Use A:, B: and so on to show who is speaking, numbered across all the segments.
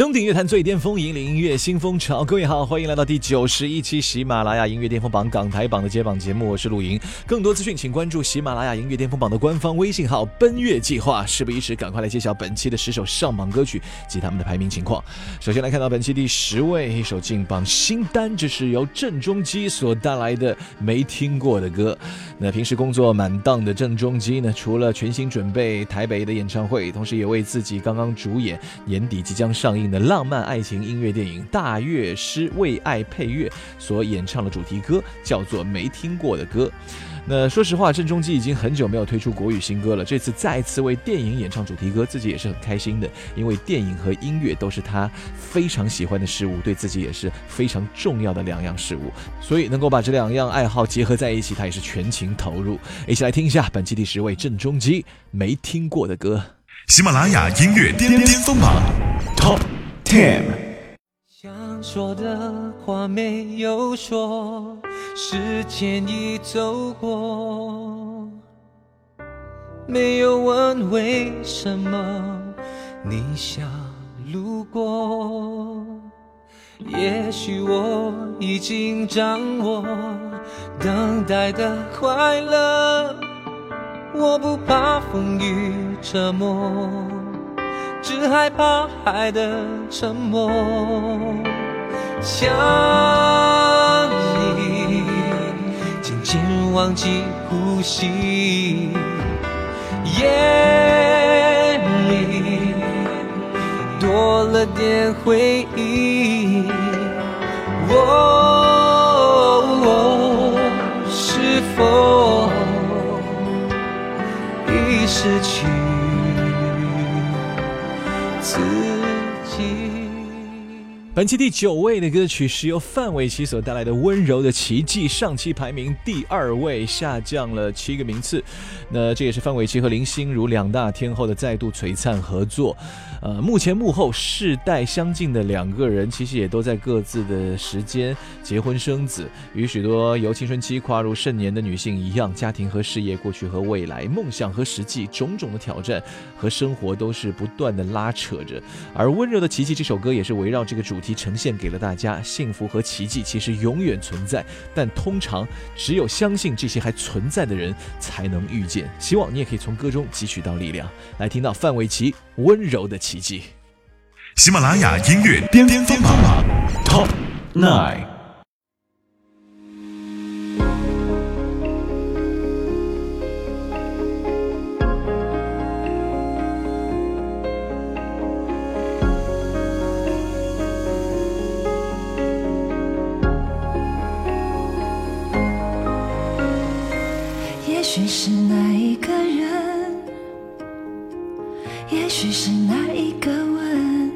A: 登顶乐坛最巅峰，引领音乐新风潮。各位好，欢迎来到第九十一期喜马拉雅音乐巅峰榜港台榜的揭榜节目，我是陆莹。更多资讯，请关注喜马拉雅音乐巅峰榜的官方微信号“奔月计划”。事不宜迟，赶快来揭晓本期的十首上榜歌曲及他们的排名情况。首先来看到本期第十位，一首劲榜新单，这是由郑中基所带来的《没听过的歌》。那平时工作满档的郑中基呢，除了全心准备台北的演唱会，同时也为自己刚刚主演年底即将上映。的浪漫爱情音乐电影《大乐师为爱配乐》所演唱的主题歌叫做《没听过的歌》。那说实话，郑中基已经很久没有推出国语新歌了，这次再次为电影演唱主题歌，自己也是很开心的，因为电影和音乐都是他非常喜欢的事物，对自己也是非常重要的两样事物，所以能够把这两样爱好结合在一起，他也是全情投入。一起来听一下本期第十位郑中基没听过的歌，
B: 喜马拉雅音乐巅巅峰榜 Top。
C: 想说的话没有说，时间已走过，没有问为什么你想路过。也许我已经掌握等待的快乐，我不怕风雨折磨。只害怕爱的沉默，想你，渐渐忘记呼吸，夜里多了点回忆，我是否已失去？
A: 本期第九位的歌曲是由范玮琪所带来的《温柔的奇迹》，上期排名第二位，下降了七个名次。那这也是范玮琪和林心如两大天后的再度璀璨合作。呃，幕前幕后世代相近的两个人，其实也都在各自的时间结婚生子。与许多由青春期跨入盛年的女性一样，家庭和事业、过去和未来、梦想和实际，种种的挑战和生活都是不断的拉扯着。而《温柔的奇迹》这首歌也是围绕这个主题呈现给了大家。幸福和奇迹其实永远存在，但通常只有相信这些还存在的人才能遇见。希望你也可以从歌中汲取到力量，来听到范玮琪《温柔的奇》。迹，
B: 喜马拉雅音乐巅巅峰榜 Top Nine。
D: 许是那一个人，也许是那一个吻。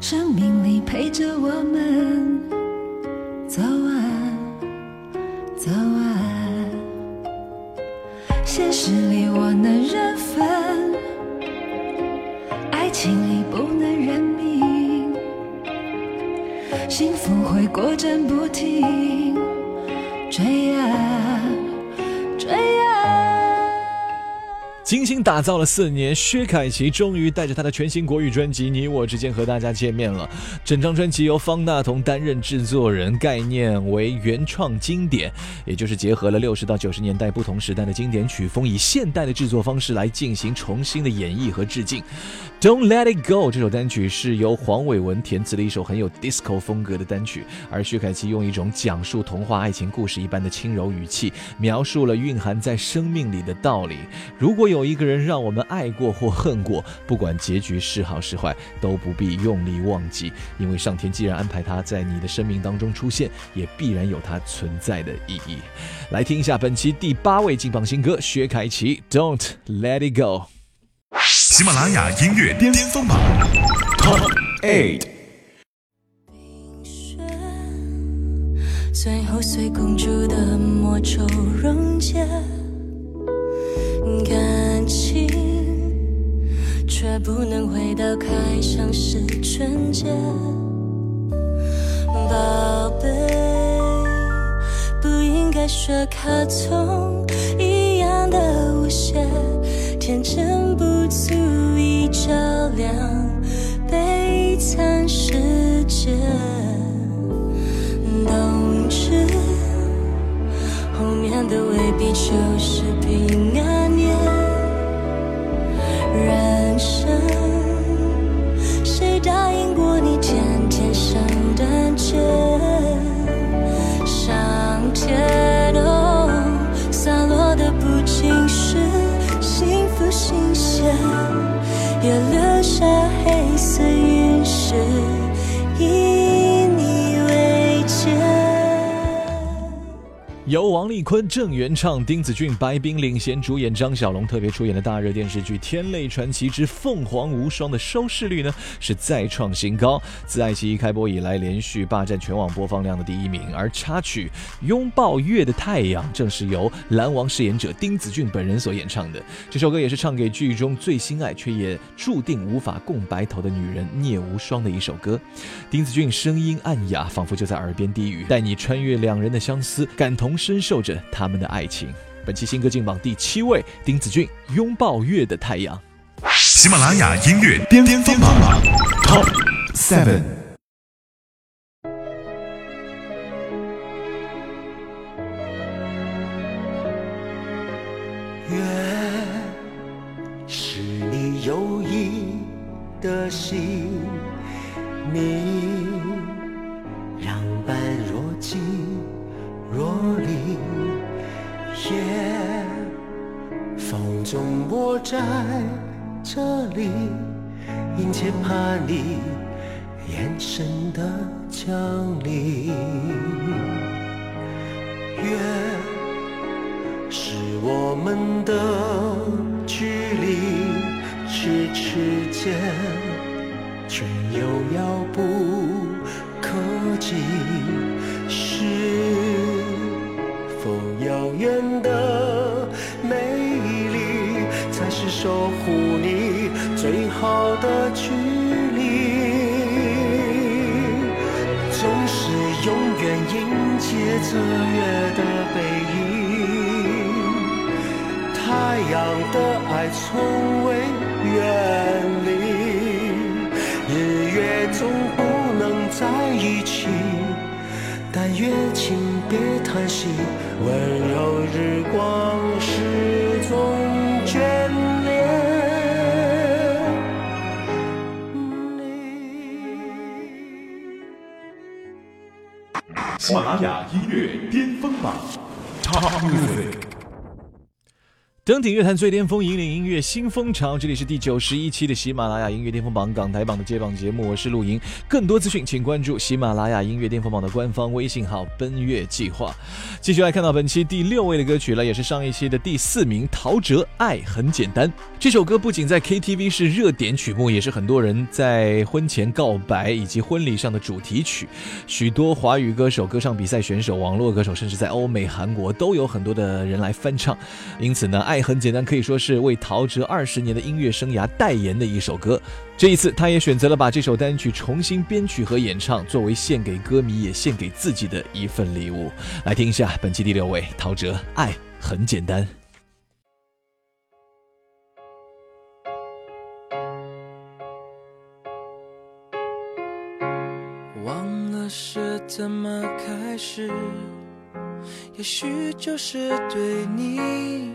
D: 生命里陪着我们
A: 打造了四年，薛凯琪终于带着他的全新国语专辑《你我之间》和大家见面了。整张专辑由方大同担任制作人，概念为原创经典，也就是结合了六十到九十年代不同时代的经典曲风，以现代的制作方式来进行重新的演绎和致敬。Don't Let It Go 这首单曲是由黄伟文填词的一首很有 disco 风格的单曲，而薛凯琪用一种讲述童话爱情故事一般的轻柔语气，描述了蕴含在生命里的道理。如果有有一个人让我们爱过或恨过，不管结局是好是坏，都不必用力忘记，因为上天既然安排他在你的生命当中出现，也必然有他存在的意义。来听一下本期第八位金榜新歌，薛凯琪《Don't Let It Go》。
B: 喜马拉雅音乐巅峰榜 Top eight。
D: 雪，最后随公主的魔咒溶解，感情却不能回到开箱时纯洁。宝贝，不应该学卡通一样的无邪，天真不足以照亮悲惨世界。冬至后面的未必就是平安看见？上街头洒落的不仅是幸福新鲜，也留下黑
A: 由王丽坤、郑元畅、丁子俊、白冰领衔主演，张小龙特别出演的大热电视剧《天泪传奇之凤凰无双》的收视率呢是再创新高，自爱奇艺开播以来连续霸占全网播放量的第一名。而插曲《拥抱月的太阳》正是由蓝王饰演者丁子俊本人所演唱的，这首歌也是唱给剧中最心爱却也注定无法共白头的女人聂无双的一首歌。丁子俊声音暗哑，仿佛就在耳边低语，带你穿越两人的相思，感同身受着他们的爱情。本期新歌进榜第七位，丁子俊《拥抱月的太阳》。
B: 喜马拉雅音乐巅巅峰榜 Top Seven。
E: 风中我在这里，殷切盼你眼神的降临，月。是我们的距离咫尺间，却又遥不可及。迎接着月的背影。太阳的爱从未远离，日月总不能在一起，但愿请别叹息，温柔日光始终眷
B: 喜马拉雅音乐巅峰榜 Top Music。
A: 登顶乐坛最巅峰，引领音乐新风潮。这里是第九十一期的喜马拉雅音乐巅峰榜港台榜的接榜节目，我是陆莹。更多资讯，请关注喜马拉雅音乐巅峰榜的官方微信号“奔月计划”。继续来看到本期第六位的歌曲了，也是上一期的第四名，陶喆《爱很简单》。这首歌不仅在 KTV 是热点曲目，也是很多人在婚前告白以及婚礼上的主题曲。许多华语歌手、歌唱比赛选手、网络歌手，甚至在欧美、韩国都有很多的人来翻唱。因此呢，《爱爱很简单》可以说是为陶喆二十年的音乐生涯代言的一首歌。这一次，他也选择了把这首单曲重新编曲和演唱，作为献给歌迷也献给自己的一份礼物。来听一下本期第六位，陶喆《爱很简单》。
C: 忘了是怎么开始，也许就是对你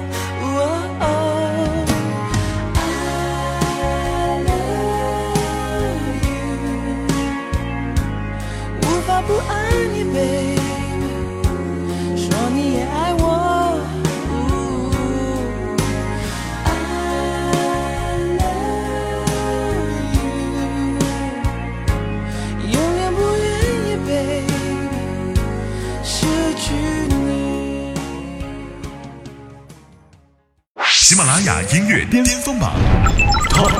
B: 雅音乐巅峰榜 Top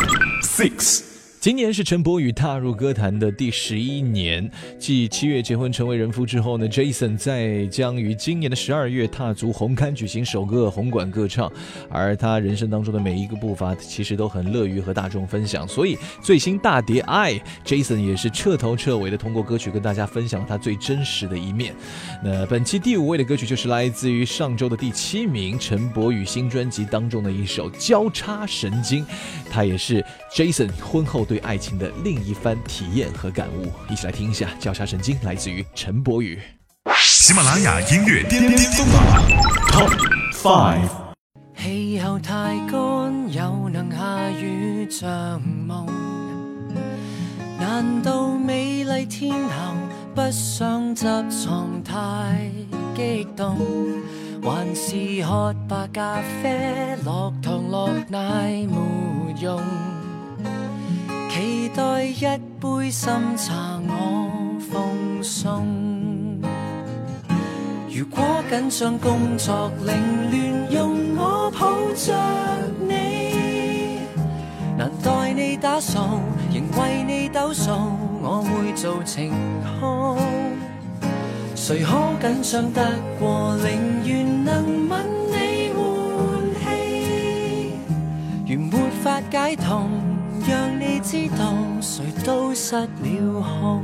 B: Six。
A: 今年是陈柏宇踏入歌坛的第十一年，继七月结婚成为人夫之后呢，Jason 在将于今年的十二月踏足红磡举行首个红馆歌唱，而他人生当中的每一个步伐其实都很乐于和大众分享，所以最新大碟《爱》，Jason 也是彻头彻尾的通过歌曲跟大家分享他最真实的一面。那本期第五位的歌曲就是来自于上周的第七名陈柏宇新专辑当中的一首《交叉神经》，他也是 Jason 婚后对爱情的另一番体验和感悟。一起来听一下《交叉神经》，来自于陈柏宇。
B: 喜马拉雅音乐巅巅峰榜 Top Five。
F: 氣候太乾，又能下雨像夢。難道美麗天后不想執床太激動？還是喝白咖啡，落糖落奶沒用？期待一杯深茶我奉送。如果緊張工作凌亂，用我抱着你，難代你打掃，仍為你抖數，我會做晴空。誰可緊張得過，寧願能吻你換氣，如沒法解痛，讓你知道誰都失了控。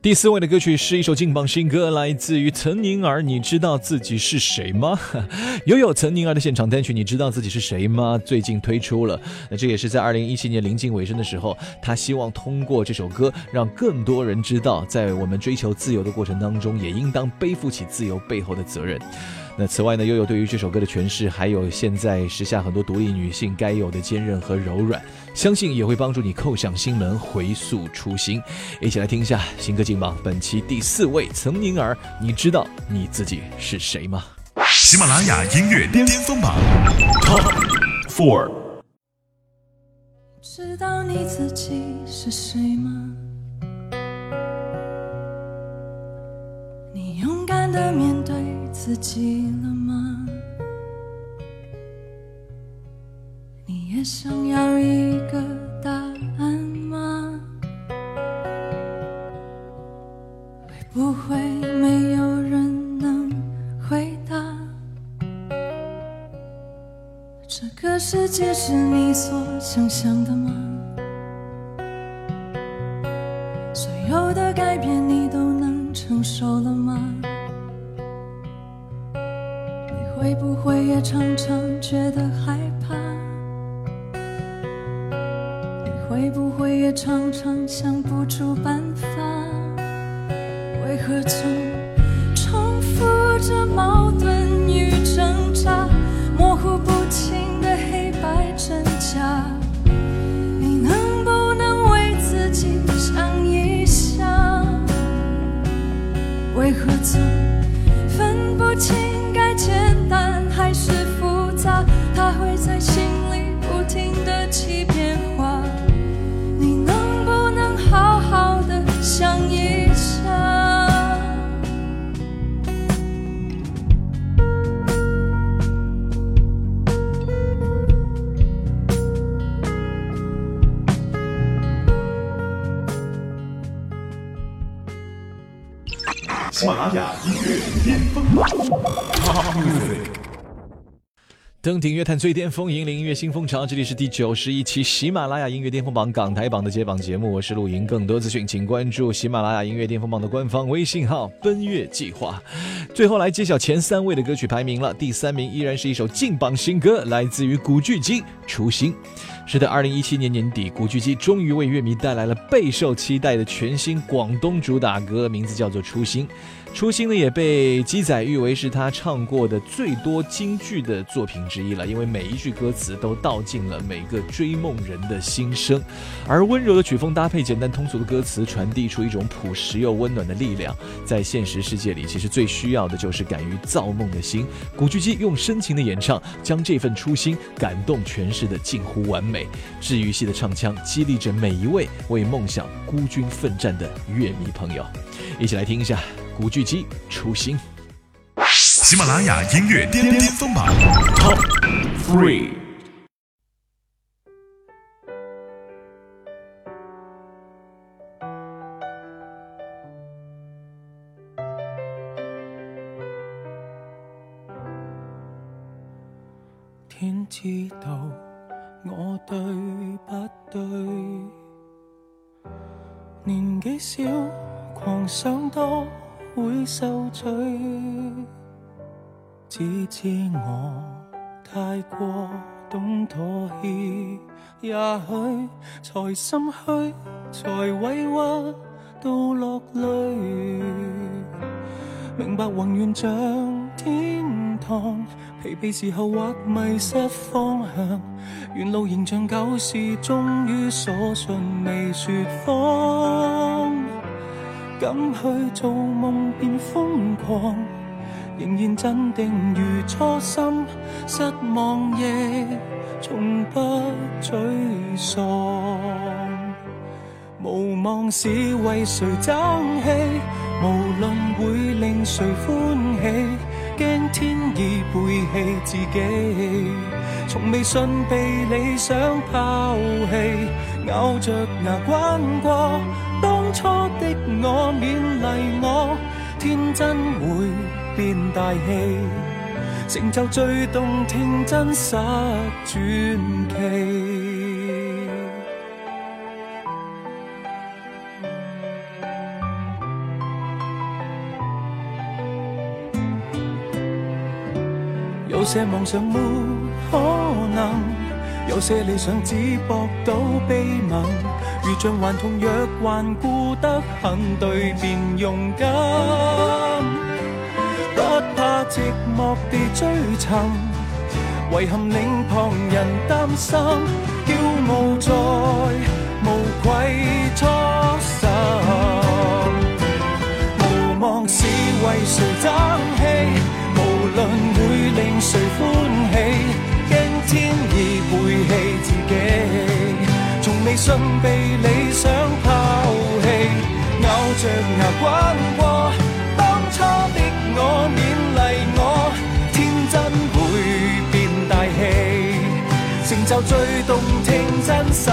A: 第四位的歌曲是一首劲爆新歌，来自于岑宁儿。你知道自己是谁吗？悠悠岑宁儿的现场单曲《你知道自己是谁吗》最近推出了。那这也是在二零一七年临近尾声的时候，他希望通过这首歌，让更多人知道，在我们追求自由的过程当中，也应当背负起自由背后的责任。那此外呢，悠悠对于这首歌的诠释，还有现在时下很多独立女性该有的坚韧和柔软，相信也会帮助你扣响心门，回溯初心。一起来听一下新歌劲榜本期第四位岑宁儿，你知道你自己是谁吗？
B: 喜马拉雅音乐巅峰榜 Top Four。
G: 知道你自己是谁吗？你勇敢的面对自己了吗？你也想要一个答案吗？会不会没有人能回答？这个世界是你所想象的吗？常常觉得害怕？你会不会也常常想不
A: 登顶乐坛最巅峰，引领音乐新风潮。这里是第九十一期喜马拉雅音乐巅峰榜港台榜的揭榜节目，我是陆莹。更多资讯，请关注喜马拉雅音乐巅峰榜的官方微信号“奔月计划”。最后来揭晓前三位的歌曲排名了。第三名依然是一首劲榜新歌，来自于古巨基《初心》。是的，二零一七年年底，古巨基终于为乐迷带来了备受期待的全新广东主打歌，名字叫做《初心》。初心呢，也被鸡仔誉为是他唱过的最多京剧的作品之一了，因为每一句歌词都道尽了每个追梦人的心声。而温柔的曲风搭配简单通俗的歌词，传递出一种朴实又温暖的力量。在现实世界里，其实最需要的就是敢于造梦的心。古巨基用深情的演唱，将这份初心感动诠释的近乎完美。治愈系的唱腔，激励着每一位为梦想孤军奋战的乐迷朋友。一起来听一下。古巨基初心，
B: 喜马拉雅音乐巅巅峰榜 Top Three。
H: 天知道我对不对？年纪小，狂想多。会受罪，只知我太过懂妥协，也许才心虚，才委屈到落泪。明白宏愿像天堂，疲惫时候或迷失方向，沿路仍像旧时，终于所信未说谎。敢去做梦变疯狂，仍然镇定如初心，失望亦从不沮丧。无望是为谁争气，无论会令谁欢喜，惊天意背弃自己，从未信被理想抛弃，咬着牙关过。初的我勉励我，天真会变大气，成就最动听真实传奇。有些梦想没可能，有些理想只博到秘密。如像顽童若顽固得很，对便勇敢，不怕寂寞地追寻，遗憾令旁人担心，骄傲在无愧初心，无望是为谁争气，无论会令谁信被理想抛弃，咬着牙关过。当初的我勉励我，天真会变大气，成就最动听真实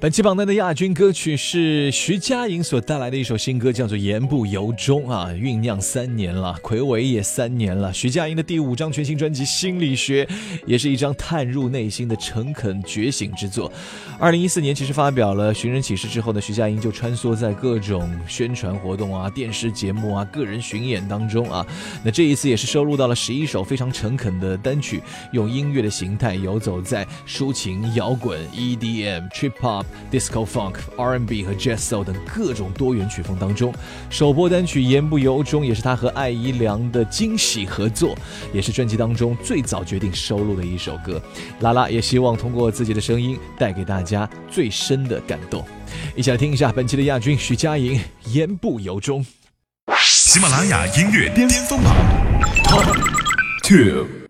A: 本期榜单的亚军歌曲是徐佳莹所带来的一首新歌，叫做《言不由衷》啊，酝酿三年了，魁伟也三年了。徐佳莹的第五张全新专辑《心理学》，也是一张探入内心的诚恳觉醒之作。二零一四年，其实发表了《寻人启事》之后呢，徐佳莹就穿梭在各种宣传活动啊、电视节目啊、个人巡演当中啊。那这一次也是收录到了十一首非常诚恳的单曲，用音乐的形态游走在抒情、摇滚、EDM、Trip Hop。Disco Funk、R&B 和 Jazz Soul 等各种多元曲风当中，首播单曲言不由衷也是他和艾怡良的惊喜合作，也是专辑当中最早决定收录的一首歌。拉拉也希望通过自己的声音带给大家最深的感动。一起来听一下本期的亚军许佳莹言不由衷。
B: 喜马拉雅音乐巅峰榜 TOP TWO。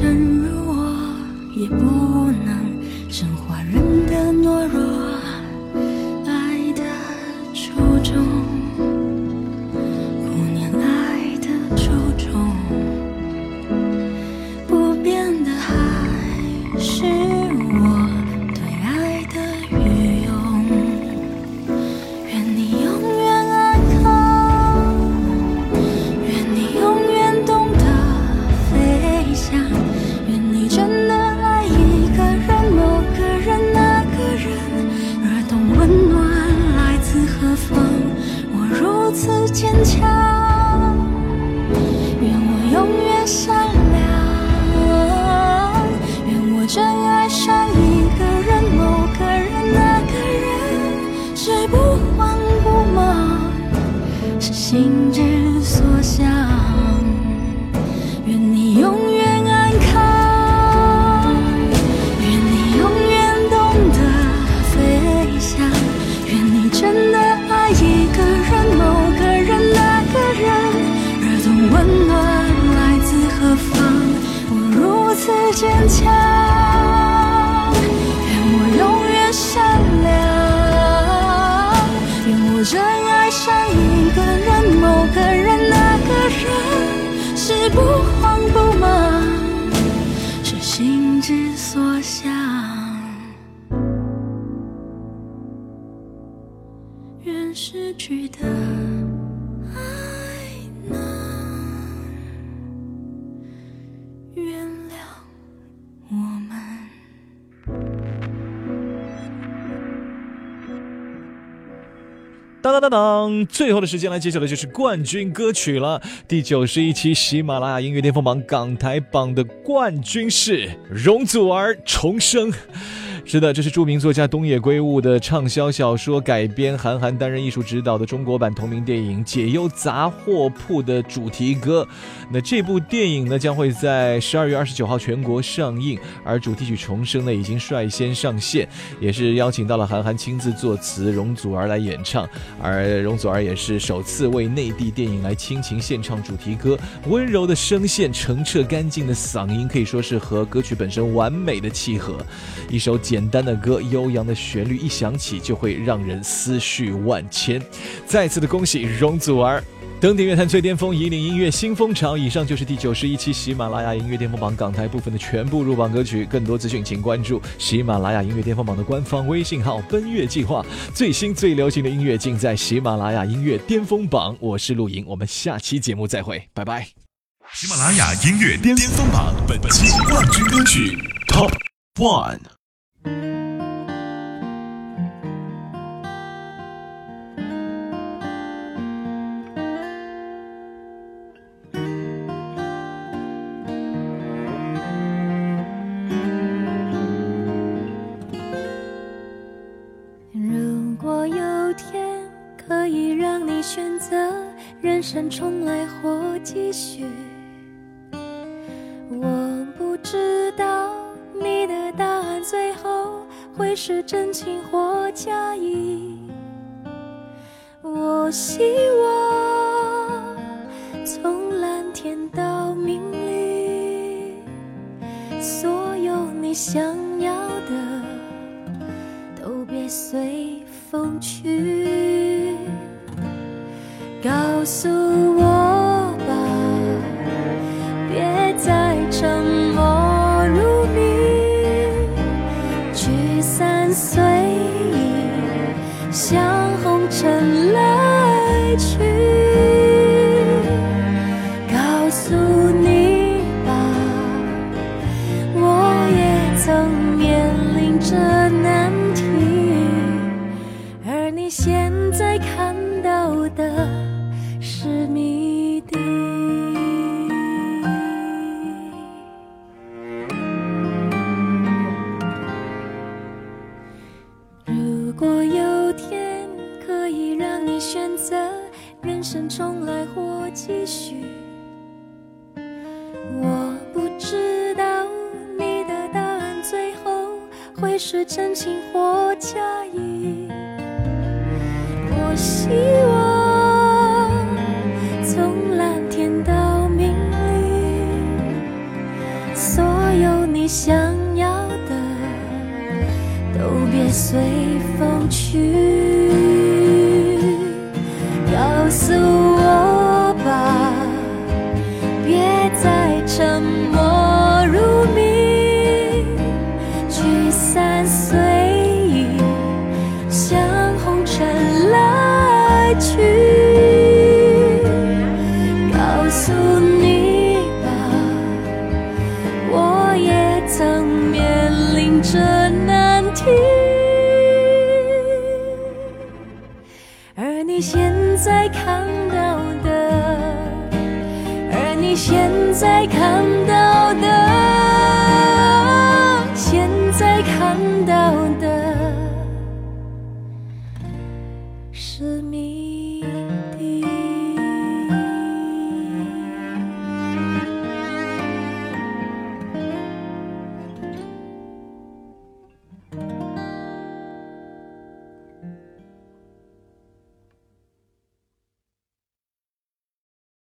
D: 正如我也不。
A: 当当当当，最后的时间来揭晓的就是冠军歌曲了。第九十一期喜马拉雅音乐巅峰榜港台榜的冠军是容祖儿重生。是的，这是著名作家东野圭吾的畅销小说改编，韩寒担任艺术指导的中国版同名电影《解忧杂货铺》的主题歌。那这部电影呢，将会在十二月二十九号全国上映，而主题曲《重生》呢，已经率先上线，也是邀请到了韩寒亲自作词，容祖儿来演唱。而容祖儿也是首次为内地电影来倾情献唱主题歌，温柔的声线，澄澈干净的嗓音，可以说是和歌曲本身完美的契合。一首简简单的歌，悠扬的旋律一响起，就会让人思绪万千。再次的恭喜容祖儿，登顶乐坛最巅峰，引领音乐新风潮。以上就是第九十一期喜马拉雅音乐巅峰榜港台部分的全部入榜歌曲。更多资讯，请关注喜马拉雅音乐巅峰榜的官方微信号“奔月计划”。最新最流行的音乐尽在喜马拉雅音乐巅峰榜。我是陆莹，我们下期节目再会，拜拜。
B: 喜马拉雅音乐巅峰榜本期冠军歌曲 Top One。
D: 如是真情或假意。我希望从蓝天到明里，所有你想要的。都别随风去，告诉的三岁。